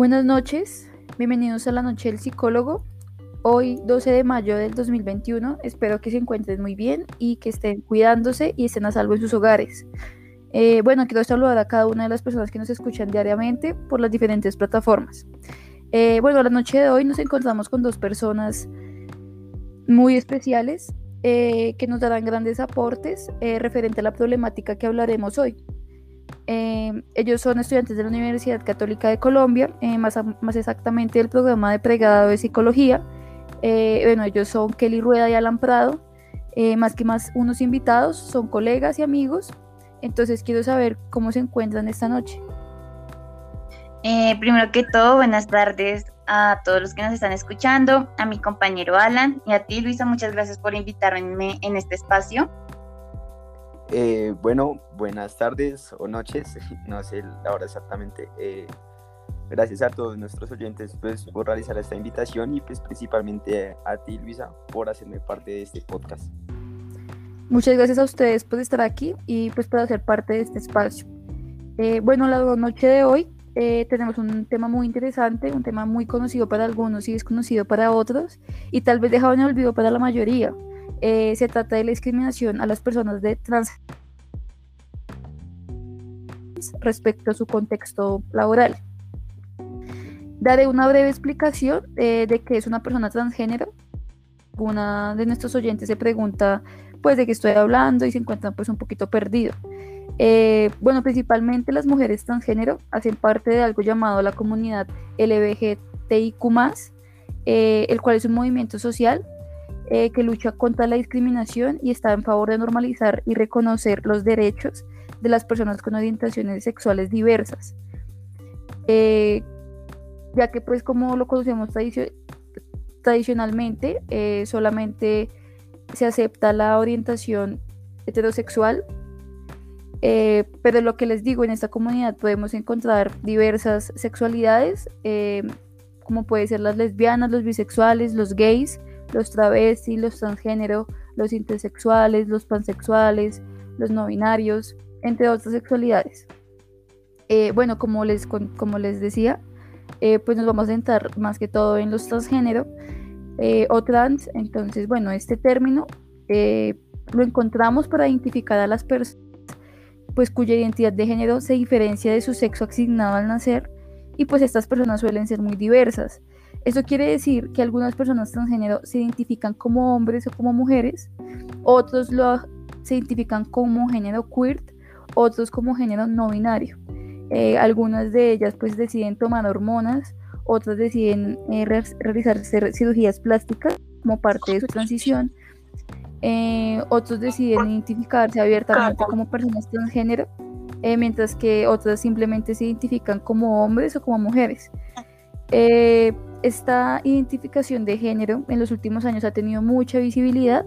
Buenas noches, bienvenidos a la Noche del Psicólogo. Hoy, 12 de mayo del 2021, espero que se encuentren muy bien y que estén cuidándose y estén a salvo en sus hogares. Eh, bueno, quiero saludar a cada una de las personas que nos escuchan diariamente por las diferentes plataformas. Eh, bueno, la noche de hoy nos encontramos con dos personas muy especiales eh, que nos darán grandes aportes referente a la problemática que hablaremos hoy. Eh, ellos son estudiantes de la Universidad Católica de Colombia, eh, más, más, exactamente del programa de pregrado de psicología. Eh, bueno, ellos son Kelly Rueda y Alan Prado. más que más unos invitados, son colegas y amigos. Entonces quiero saber cómo se encuentran esta noche. primero que todo, buenas tardes a todos los que nos están escuchando, a mi compañero Alan y a ti, Luisa, muchas gracias por invitarme en este espacio. Eh, bueno, buenas tardes o noches, no sé la hora exactamente. Eh, gracias a todos nuestros oyentes pues, por realizar esta invitación y pues principalmente a ti, Luisa, por hacerme parte de este podcast. Muchas gracias a ustedes por estar aquí y pues por hacer parte de este espacio. Eh, bueno, la noche de hoy tenemos un tema muy interesante, un tema muy conocido para algunos y desconocido para otros y tal vez dejado en olvido para la mayoría. Eh, se trata de la discriminación a las personas de trans respecto a su contexto laboral. Daré una breve explicación eh, de qué es una persona transgénero. Una de nuestros oyentes se pregunta pues de qué estoy hablando y se encuentran pues un poquito perdido. Eh, bueno, principalmente las mujeres transgénero hacen parte de algo llamado la comunidad LBGTIQ+, el cual es un movimiento social eh, que lucha contra la discriminación y está en favor de normalizar y reconocer los derechos de las personas con orientaciones sexuales diversas. Eh, ya que pues como lo conocemos tradicionalmente, eh, solamente se acepta la orientación heterosexual, pero lo que les digo, en esta comunidad podemos encontrar diversas sexualidades, como puede ser las lesbianas, los bisexuales, los gays, los travestis, los transgénero, los intersexuales, los pansexuales, los no binarios, entre otras sexualidades. Eh, bueno, como les, como les decía, eh, pues nos vamos a centrar más que todo en los transgénero eh, o trans. Entonces, bueno, este término lo encontramos para identificar a las personas pues cuya identidad de género se diferencia de su sexo asignado al nacer y pues estas personas suelen ser muy diversas. Eso quiere decir que algunas personas transgénero se identifican como hombres o como mujeres, otros lo, se identifican como género queer, otros como género no binario. Eh, algunas de ellas pues deciden tomar hormonas, otras deciden eh, realizar cirugías plásticas como parte de su transición, eh, otros deciden identificarse abiertamente como personas transgénero, mientras que otras simplemente se identifican como hombres o como mujeres. Esta identificación de género en los últimos años ha tenido mucha visibilidad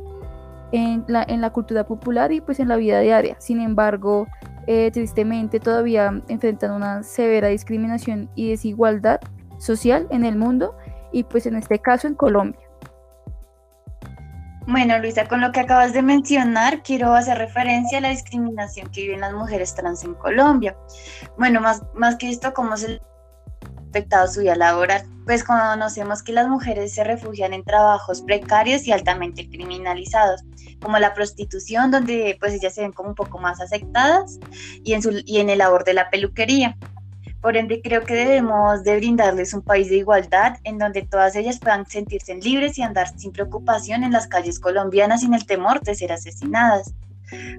en la, en la cultura popular y pues en la vida diaria. Sin embargo, eh, tristemente todavía enfrentan una severa discriminación y desigualdad social en el mundo y pues en este caso en Colombia. Bueno, Luisa, con lo que acabas de mencionar, quiero hacer referencia a la discriminación que viven las mujeres trans en Colombia. Bueno, más, más que esto, cómo se afectado su vida laboral, pues conocemos que las mujeres se refugian en trabajos precarios y altamente criminalizados, como la prostitución, donde pues ellas se ven como un poco más aceptadas, y en, su, y en el labor de la peluquería. Por ende, creo que debemos de brindarles un país de igualdad en donde todas ellas puedan sentirse libres y andar sin preocupación en las calles colombianas sin el temor de ser asesinadas.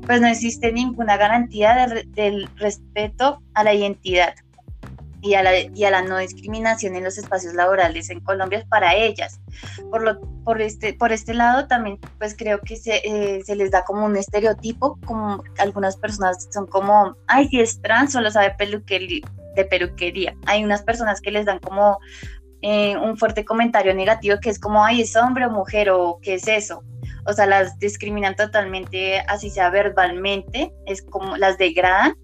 Pues no existe ninguna garantía del respeto a la identidad, y a, la, y a la no discriminación en los espacios laborales en Colombia para ellas. Por, lo, por, este, por este lado también pues creo que se, eh, se les da como un estereotipo, como algunas personas son como, ay, si es trans solo sabe peluquería, de peluquería. Hay unas personas que les dan como eh, un fuerte comentario negativo que es como, ay, es hombre o mujer o qué es eso. O sea, las discriminan totalmente, así sea verbalmente, es como las degradan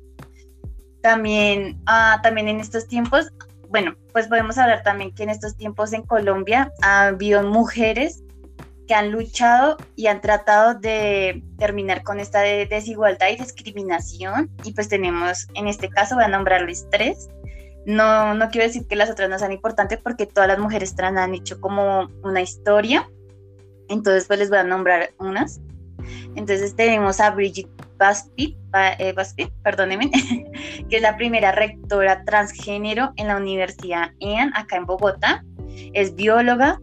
también, ah, también en estos tiempos, bueno, pues podemos hablar también que en estos tiempos en Colombia ha habido mujeres que han luchado y han tratado de terminar con esta desigualdad y discriminación. Y pues tenemos, en este caso, voy a nombrarles tres, No, no quiero decir que las otras no sean importantes porque todas las mujeres trans han hecho como una historia. Entonces, pues les voy a nombrar unas. Entonces tenemos a Bridget Baspit, eh, perdónenme, que es la primera rectora transgénero en la Universidad EAN, acá en Bogotá. Es bióloga,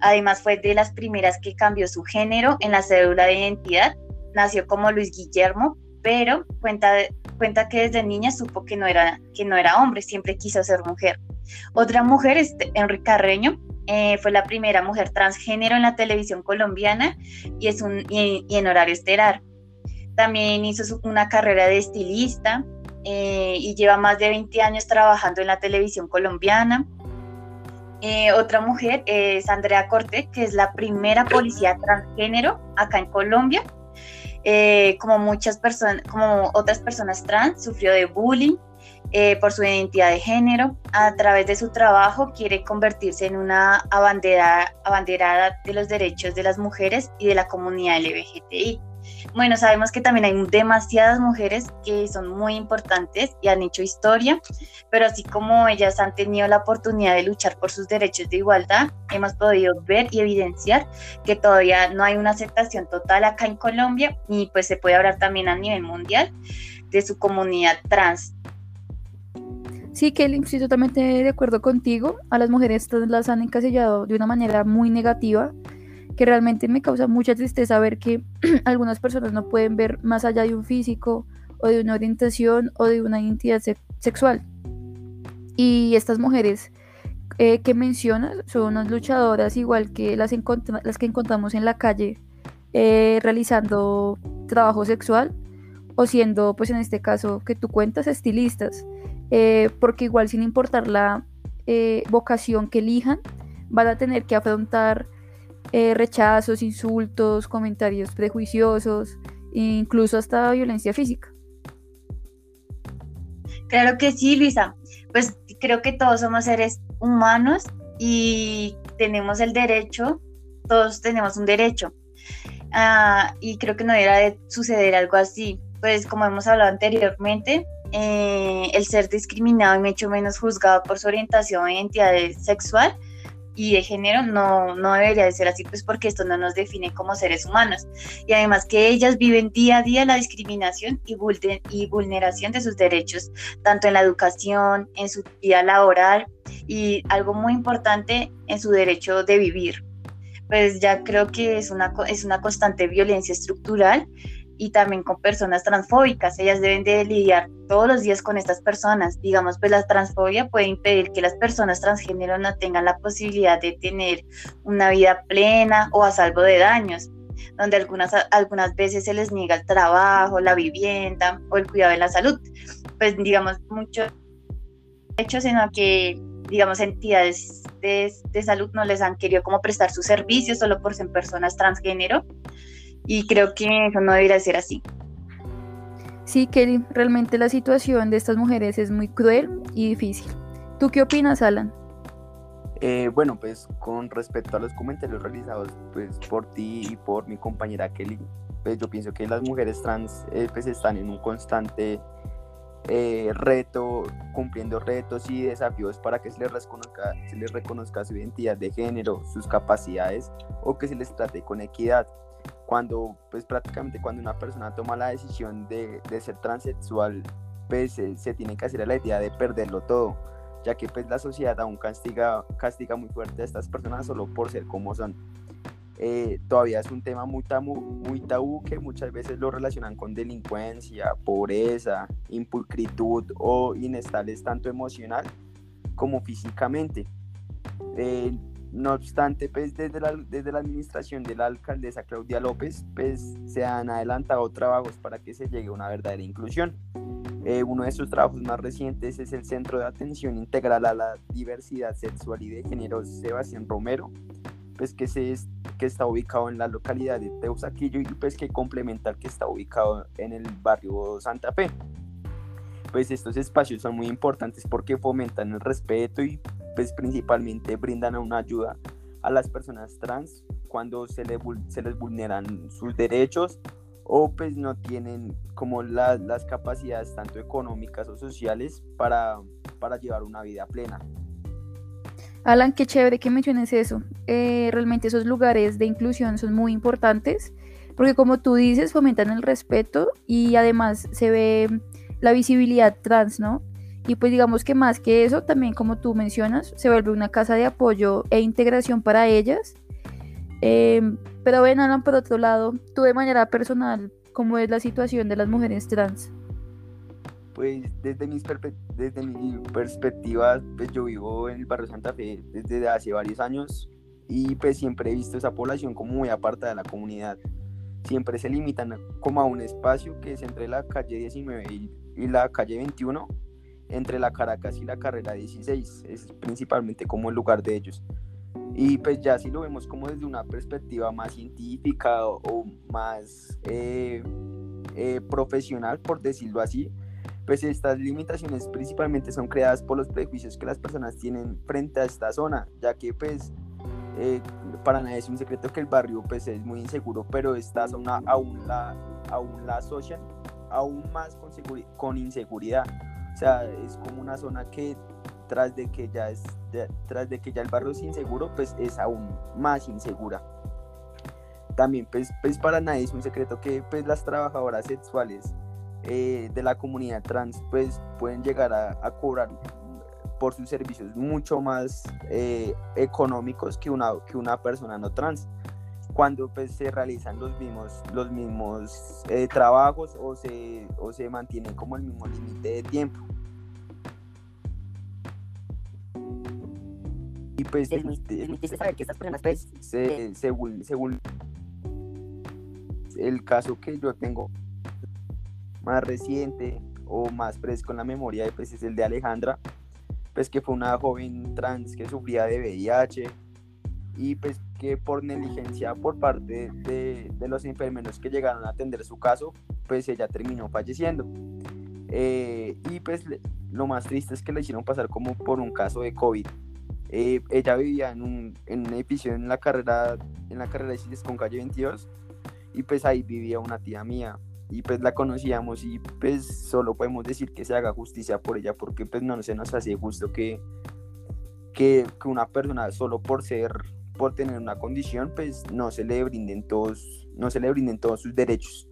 además fue de las primeras que cambió su género en la cédula de identidad. Nació como Luis Guillermo, pero cuenta, cuenta que desde niña supo que no, era, que no era hombre, siempre quiso ser mujer. Otra mujer es Enrique Carreño, eh, fue la primera mujer transgénero en la televisión colombiana y, es un, y, en horario estelar. También hizo una carrera de estilista eh, y lleva más de 20 años trabajando en la televisión colombiana. Eh, otra mujer es Andrea Corte, que es la primera policía transgénero acá en Colombia. como muchas personas, como otras personas trans, sufrió de bullying eh, por su identidad de género. A través de su trabajo quiere convertirse en una abanderada, abanderada de los derechos de las mujeres y de la comunidad LGBTI. Bueno, sabemos que también hay demasiadas mujeres que son muy importantes y han hecho historia, pero así como ellas han tenido la oportunidad de luchar por sus derechos de igualdad, hemos podido ver y evidenciar que todavía no hay una aceptación total acá en Colombia y pues se puede hablar también a nivel mundial de su comunidad trans. Sí, Kelly, estoy totalmente de acuerdo contigo. A las mujeres las han encasillado de una manera muy negativa, que realmente me causa mucha tristeza ver que algunas personas no pueden ver más allá de un físico o de una orientación o de una identidad sexual. Y estas mujeres eh, que mencionas son unas luchadoras igual que las, las que encontramos en la calle eh, realizando trabajo sexual o siendo, pues en este caso que tú cuentas, estilistas. Eh, porque igual sin importar la eh, vocación que elijan, van a tener que afrontar eh, rechazos, insultos, comentarios prejuiciosos, incluso hasta violencia física. Claro que sí, Luisa. Pues creo que todos somos seres humanos y tenemos el derecho, todos tenemos un derecho. Ah, y creo que no era de suceder algo así. Pues como hemos hablado anteriormente, eh, el ser discriminado y mucho menos juzgado por su orientación o identidad sexual y de género no, no debería de ser así, pues porque esto no nos define como seres humanos. Y además que ellas viven día a día la discriminación y, y vulneración de sus derechos, tanto en la educación, en su vida laboral y algo muy importante, en su derecho de vivir. Pues ya creo que es una, es una constante violencia estructural y también con personas transfóbicas. Ellas deben de lidiar todos los días con estas personas. Digamos, pues la transfobia puede impedir que las personas transgénero no tengan la posibilidad de tener una vida plena o a salvo de daños, donde algunas, algunas veces se les niega el trabajo, la vivienda o el cuidado de la salud. Pues digamos, muchos hechos sino que digamos, entidades de, de salud no les han querido como prestar sus servicios solo por ser personas transgénero y creo que eso no debería ser así. Sí, Kelly, realmente la situación de estas mujeres es muy cruel y difícil. ¿Tú qué opinas, Alan? Eh, bueno, pues con respecto a los comentarios realizados pues, por ti y por mi compañera Kelly, pues yo pienso que las mujeres trans eh, pues están en un constante eh, reto, cumpliendo retos y desafíos para que se les, reconozca, se les reconozca su identidad de género, sus capacidades o que se les trate con equidad cuando pues prácticamente cuando una persona toma la decisión de, de ser transexual pues se, tiene que hacer la idea de perderlo todo ya que pues la sociedad aún castiga, castiga muy fuerte a estas personas solo por ser como son eh, todavía es un tema muy tabú, muy tabú que muchas veces lo relacionan con delincuencia, pobreza, impulcritud o inestables tanto emocional como físicamente. Eh, no obstante, pues desde la, desde la administración de la alcaldesa Claudia López, pues se han adelantado trabajos para que se llegue a una verdadera inclusión. Eh, uno de sus trabajos más recientes es el Centro de Atención Integral a la Diversidad Sexual y de Género Sebastián Romero, pues que, se, que está ubicado en la localidad de Teusaquillo y pues que complementa que está ubicado en el barrio Santa Fe. Pues estos espacios son muy importantes porque fomentan el respeto y pues principalmente brindan una ayuda a las personas trans cuando se, se les vulneran sus derechos o pues no tienen como las capacidades tanto económicas o sociales para para llevar una vida plena. Alan, qué chévere que menciones eso. Eh, realmente esos lugares de inclusión son muy importantes porque como tú dices, fomentan el respeto y además se ve la visibilidad trans, ¿no? Y pues digamos que más que eso, también como tú mencionas, se vuelve una casa de apoyo e integración para ellas. Em, pero ven, Alan, por otro lado, tú de manera personal, ¿cómo es la situación de las mujeres trans? Pues desde, mis desde mi perspectiva, pues yo vivo en el barrio Santa Fe desde hace varios años y pues siempre he visto esa población como muy apartada de la comunidad. Siempre se limitan como a un espacio que es entre la calle 19 y, y la calle 21, entre la Caracas y la carrera 16. Es principalmente como el lugar de ellos. Y pues ya si lo vemos como desde una perspectiva más científica o, más eh, eh, profesional, por decirlo así, pues estas limitaciones principalmente son creadas por los prejuicios que las personas tienen frente a esta zona, ya que pues eh, para nadie es un secreto que el barrio pues es muy inseguro, pero esta zona aún la, aún la asocian aún más con, con inseguridad. O sea, es como una zona que tras de que ya es tras de que ya el barrio es inseguro, pues es aún más insegura. También pues, pues para nadie es un secreto que pues las trabajadoras sexuales eh, de la comunidad trans pues pueden llegar a, cobrar por sus servicios mucho más eh, económicos que una, que una persona no trans cuando pues se realizan los mismos, los mismos eh, trabajos o se, o se mantiene como el mismo límite de tiempo. Y pues es muy, saber que estas personas pues, según, según el caso que yo tengo más reciente o más fresco en la memoria pues es el de Alejandra, pues que fue una joven trans que sufría de VIH y pues que por negligencia por parte de, de los enfermeros que llegaron a atender su caso, pues ella terminó falleciendo. Eh, y pues lo más triste es que le hicieron pasar como por un caso de COVID. Eh, ella vivía en un, en un edificio en la carrera en la carrera de Cides con calle 22 y pues ahí vivía una tía mía y pues la conocíamos y pues solo podemos decir que se haga justicia por ella porque pues no se nos hace justo que, que, que una persona solo por ser por tener una condición pues no se le brinden todos no se le brinden todos sus derechos.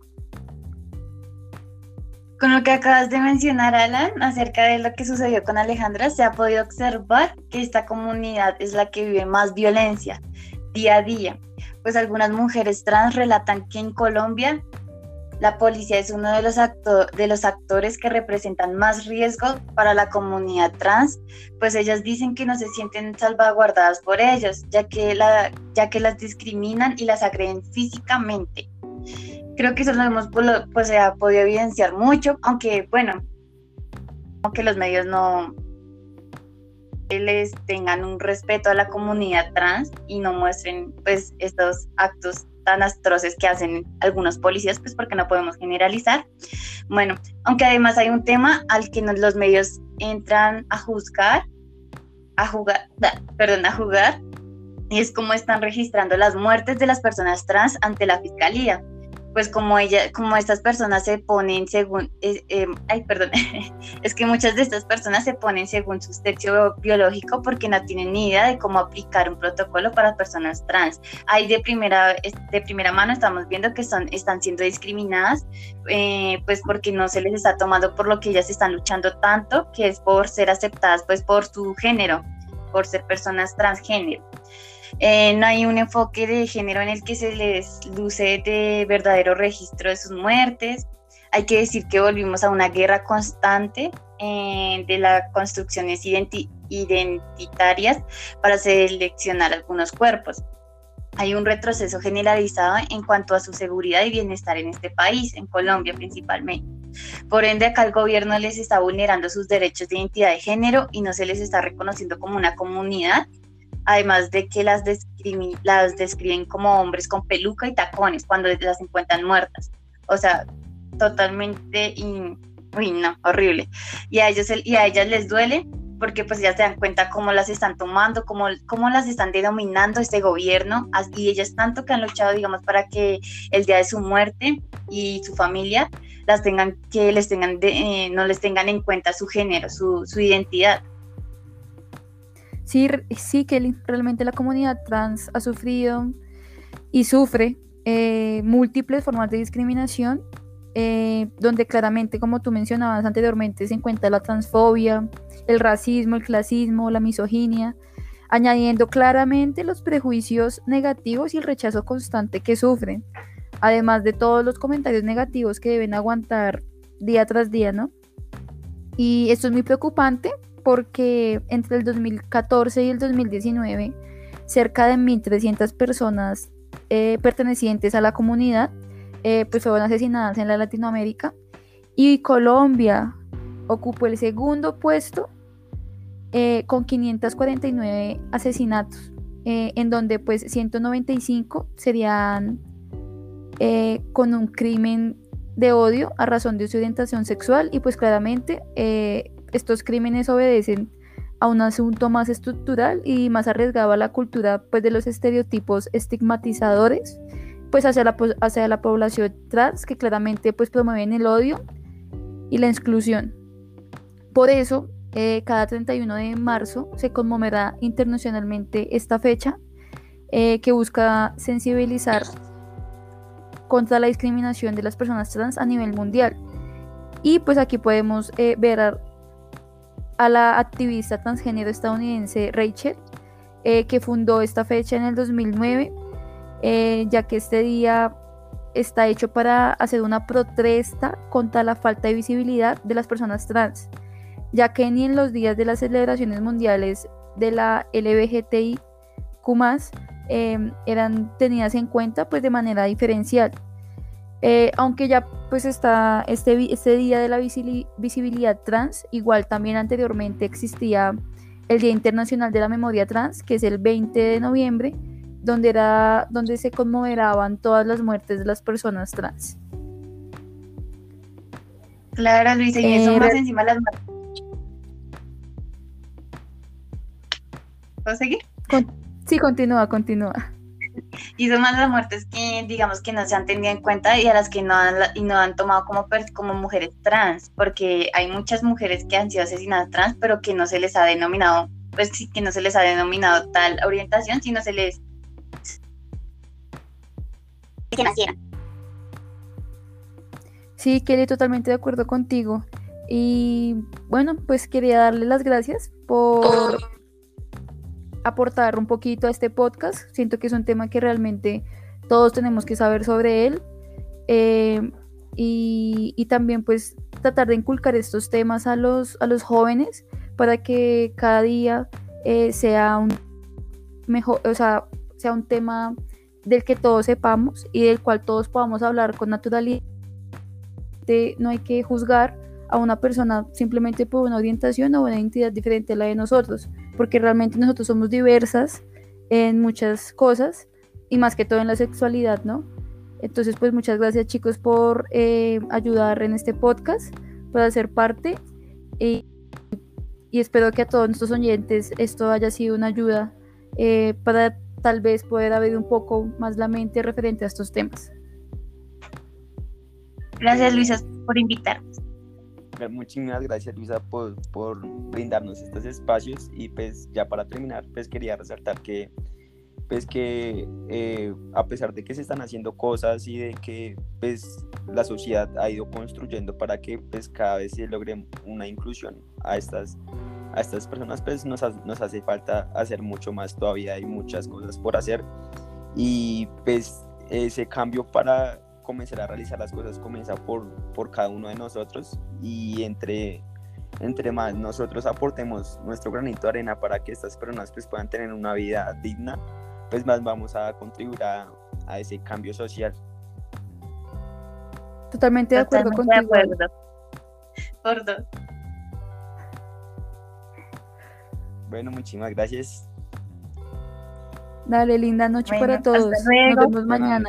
Con lo que acabas de mencionar, Alan, acerca de lo que sucedió con Alejandra, se ha podido observar que esta comunidad es la que vive más violencia día a día, pues algunas mujeres trans relatan que en Colombia la policía es uno de los, de los actores que representan más riesgo para la comunidad trans, pues ellas dicen que no se sienten salvaguardadas por ellos, ya que, la, ya que las discriminan y las agreden físicamente. Creo que eso lo hemos, pues, podido evidenciar mucho, aunque, bueno, aunque los medios no les tengan un respeto a la comunidad trans y no muestren, pues, estos actos tan atroces que hacen algunos policías, pues porque no podemos generalizar. Bueno, aunque además hay un tema al que los medios entran a juzgar, a jugar, perdón, a jugar, y es cómo están registrando las muertes de las personas trans ante la fiscalía pues como ella, como estas personas se ponen según, eh, eh, ay, perdón, es que muchas de estas personas se ponen según su sexo biológico porque no tienen ni idea de cómo aplicar un protocolo para personas trans. Ahí de primera, de primera mano estamos viendo que son, están siendo discriminadas, eh, pues porque no se les está tomando por lo que ellas están luchando tanto, que es por ser aceptadas, pues por su género, por ser personas transgénero. Eh, no hay un enfoque de género en el que se les luce de verdadero registro de sus muertes. Hay que decir que volvimos a una guerra constante eh, de las construcciones identitarias para seleccionar algunos cuerpos. Hay un retroceso generalizado en cuanto a su seguridad y bienestar en este país, en Colombia principalmente. Por ende, acá el gobierno les está vulnerando sus derechos de identidad de género y no se les está reconociendo como una comunidad además de que las, las describen como hombres con peluca y tacones cuando las encuentran muertas. O sea, totalmente, uy, no, horrible. Y a, ellos, y a ellas les duele porque pues ya se dan cuenta cómo las están tomando, cómo, cómo las están denominando este gobierno, y ellas tanto que han luchado, digamos, para que el día de su muerte y su familia las tengan, que les tengan eh, no les tengan en cuenta su género, su, su identidad. Sí, sí, Kelly, realmente la comunidad trans ha sufrido y sufre eh, múltiples formas de discriminación, eh, donde claramente, como tú mencionabas anteriormente, se encuentra la transfobia, el racismo, el clasismo, la misoginia, añadiendo claramente los prejuicios negativos y el rechazo constante que sufren, además de todos los comentarios negativos que deben aguantar día tras día, ¿no? Y esto es muy preocupante porque entre el 2014 y el 2019, cerca de 1.300 personas eh, pertenecientes a la comunidad eh, pues fueron asesinadas en la Latinoamérica y Colombia ocupó el segundo puesto eh, con 549 asesinatos, en donde pues 195 serían con un crimen de odio a razón de su orientación sexual y pues claramente estos crímenes obedecen a un asunto más estructural y más arriesgado a la cultura pues, de los estereotipos estigmatizadores pues, hacia, la, hacia la población trans que claramente pues, promueven el odio y la exclusión. Por eso, eh, cada 31 de marzo se conmemora internacionalmente esta fecha eh, que busca sensibilizar contra la discriminación de las personas trans a nivel mundial. Y pues aquí podemos eh, ver a la activista transgénero estadounidense Rachel, eh, que fundó esta fecha en el 2009, eh, ya que este día está hecho para hacer una protesta contra la falta de visibilidad de las personas trans, ya que ni en los días de las celebraciones mundiales de la LBGTIQ eh, eran tenidas en cuenta pues de manera diferencial. Eh, aunque ya pues está este, este día de la visibilidad trans, igual también anteriormente existía el Día Internacional de la Memoria Trans, que es el 20 de noviembre, donde, era, donde se conmemoraban todas las muertes de las personas trans. Clara Luisa, y eso eh, más encima las muertes. ¿Puedo seguir? Sí, continúa, continúa y son más las muertes que digamos que no se han tenido en cuenta y a las que no han, y no han tomado como, como mujeres trans, porque hay muchas mujeres que han sido asesinadas trans, pero que no se les ha denominado, pues sí, que no se les ha denominado tal orientación, sino se les... que. Sí, Kelly, totalmente de acuerdo contigo. Y bueno, pues quería darle las gracias por aportar un poquito a este podcast. Siento que es un tema que realmente todos tenemos que saber sobre él. Eh, y, también pues tratar de inculcar estos temas a los, a los jóvenes para que cada día eh, sea un mejor, o sea, sea un tema del que todos sepamos y del cual todos podamos hablar con naturalidad. no hay que juzgar a una persona simplemente por una orientación o una identidad diferente a la de nosotros porque realmente nosotros somos diversas en muchas cosas y más que todo en la sexualidad, ¿no? Entonces, pues muchas gracias chicos por eh, ayudar en este podcast, por hacer parte y, espero que a todos nuestros oyentes esto haya sido una ayuda eh, para tal vez poder abrir un poco más la mente referente a estos temas. Gracias Luisa por invitarnos. Muchísimas gracias Luisa por, brindarnos estos espacios. Y pues ya para terminar pues quería resaltar que pues que eh, a pesar de que se están haciendo cosas y de que pues la sociedad ha ido construyendo para que pues cada vez se logre una inclusión a estas a estas personas pues nos, nos hace falta hacer mucho más todavía hay muchas cosas por hacer. Y pues ese cambio para comenzar a realizar las cosas comienza por, por cada uno de nosotros y entre, entre más nosotros aportemos nuestro granito de arena para que estas personas pues, puedan tener una vida digna, pues más vamos a contribuir a, ese cambio social. Totalmente de acuerdo contigo. Por dos. Bueno, muchísimas gracias. Dale, linda noche para todos. Nos vemos mañana.